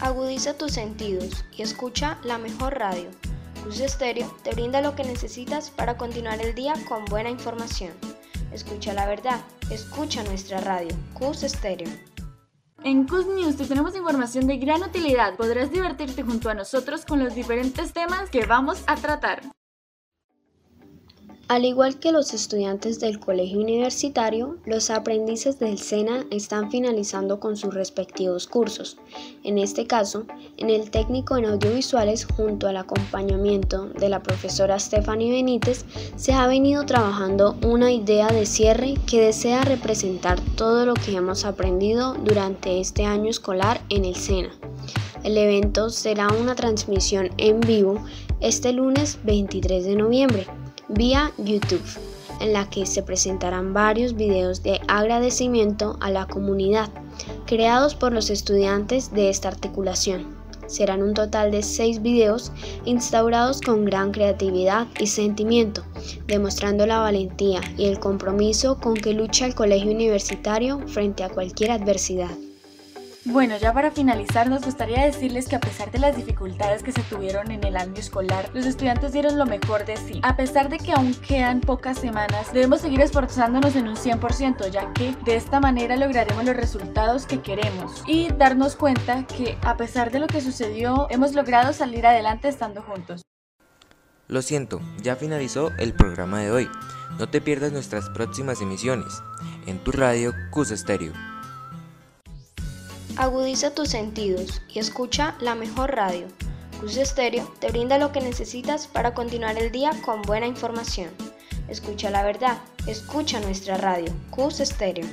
Agudiza tus sentidos y escucha la mejor radio. Cus Estéreo te brinda lo que necesitas para continuar el día con buena información. Escucha la verdad, escucha nuestra radio, Cus Estéreo. En Cus News te tenemos información de gran utilidad. Podrás divertirte junto a nosotros con los diferentes temas que vamos a tratar. Al igual que los estudiantes del colegio universitario, los aprendices del SENA están finalizando con sus respectivos cursos. En este caso, en el técnico en audiovisuales, junto al acompañamiento de la profesora Stephanie Benítez, se ha venido trabajando una idea de cierre que desea representar todo lo que hemos aprendido durante este año escolar en el SENA. El evento será una transmisión en vivo este lunes 23 de noviembre vía YouTube, en la que se presentarán varios videos de agradecimiento a la comunidad creados por los estudiantes de esta articulación. Serán un total de seis videos instaurados con gran creatividad y sentimiento, demostrando la valentía y el compromiso con que lucha el colegio universitario frente a cualquier adversidad. Bueno, ya para finalizar nos gustaría decirles que a pesar de las dificultades que se tuvieron en el año escolar, los estudiantes dieron lo mejor de sí. A pesar de que aún quedan pocas semanas, debemos seguir esforzándonos en un 100%, ya que de esta manera lograremos los resultados que queremos y darnos cuenta que a pesar de lo que sucedió, hemos logrado salir adelante estando juntos. Lo siento, ya finalizó el programa de hoy. No te pierdas nuestras próximas emisiones en tu radio Cus Estéreo. Agudiza tus sentidos y escucha la mejor radio. Cus Estéreo te brinda lo que necesitas para continuar el día con buena información. Escucha la verdad, escucha nuestra radio, Cus Estéreo.